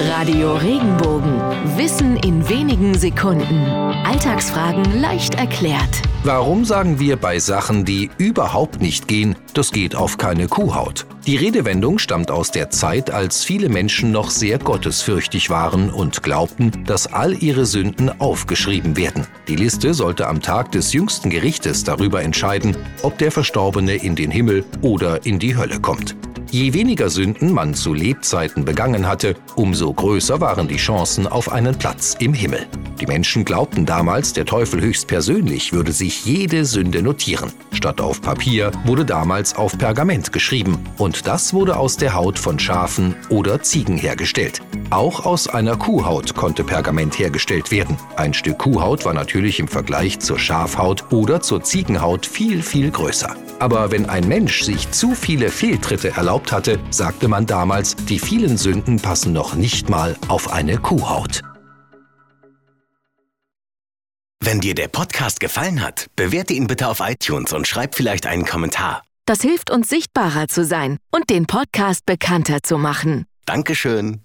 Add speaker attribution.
Speaker 1: Radio Regenbogen. Wissen in wenigen Sekunden. Alltagsfragen leicht erklärt.
Speaker 2: Warum sagen wir bei Sachen, die überhaupt nicht gehen, das geht auf keine Kuhhaut? Die Redewendung stammt aus der Zeit, als viele Menschen noch sehr gottesfürchtig waren und glaubten, dass all ihre Sünden aufgeschrieben werden. Die Liste sollte am Tag des jüngsten Gerichtes darüber entscheiden, ob der Verstorbene in den Himmel oder in die Hölle kommt. Je weniger Sünden man zu Lebzeiten begangen hatte, umso größer waren die Chancen auf einen Platz im Himmel. Die Menschen glaubten damals, der Teufel höchstpersönlich würde sich jede Sünde notieren. Statt auf Papier wurde damals auf Pergament geschrieben und das wurde aus der Haut von Schafen oder Ziegen hergestellt. Auch aus einer Kuhhaut konnte Pergament hergestellt werden. Ein Stück Kuhhaut war natürlich im Vergleich zur Schafhaut oder zur Ziegenhaut viel, viel größer. Aber wenn ein Mensch sich zu viele Fehltritte erlaubt hatte, sagte man damals, die vielen Sünden passen noch nicht mal auf eine Kuhhaut.
Speaker 3: Wenn dir der Podcast gefallen hat, bewerte ihn bitte auf iTunes und schreib vielleicht einen Kommentar.
Speaker 1: Das hilft uns sichtbarer zu sein und den Podcast bekannter zu machen.
Speaker 3: Dankeschön.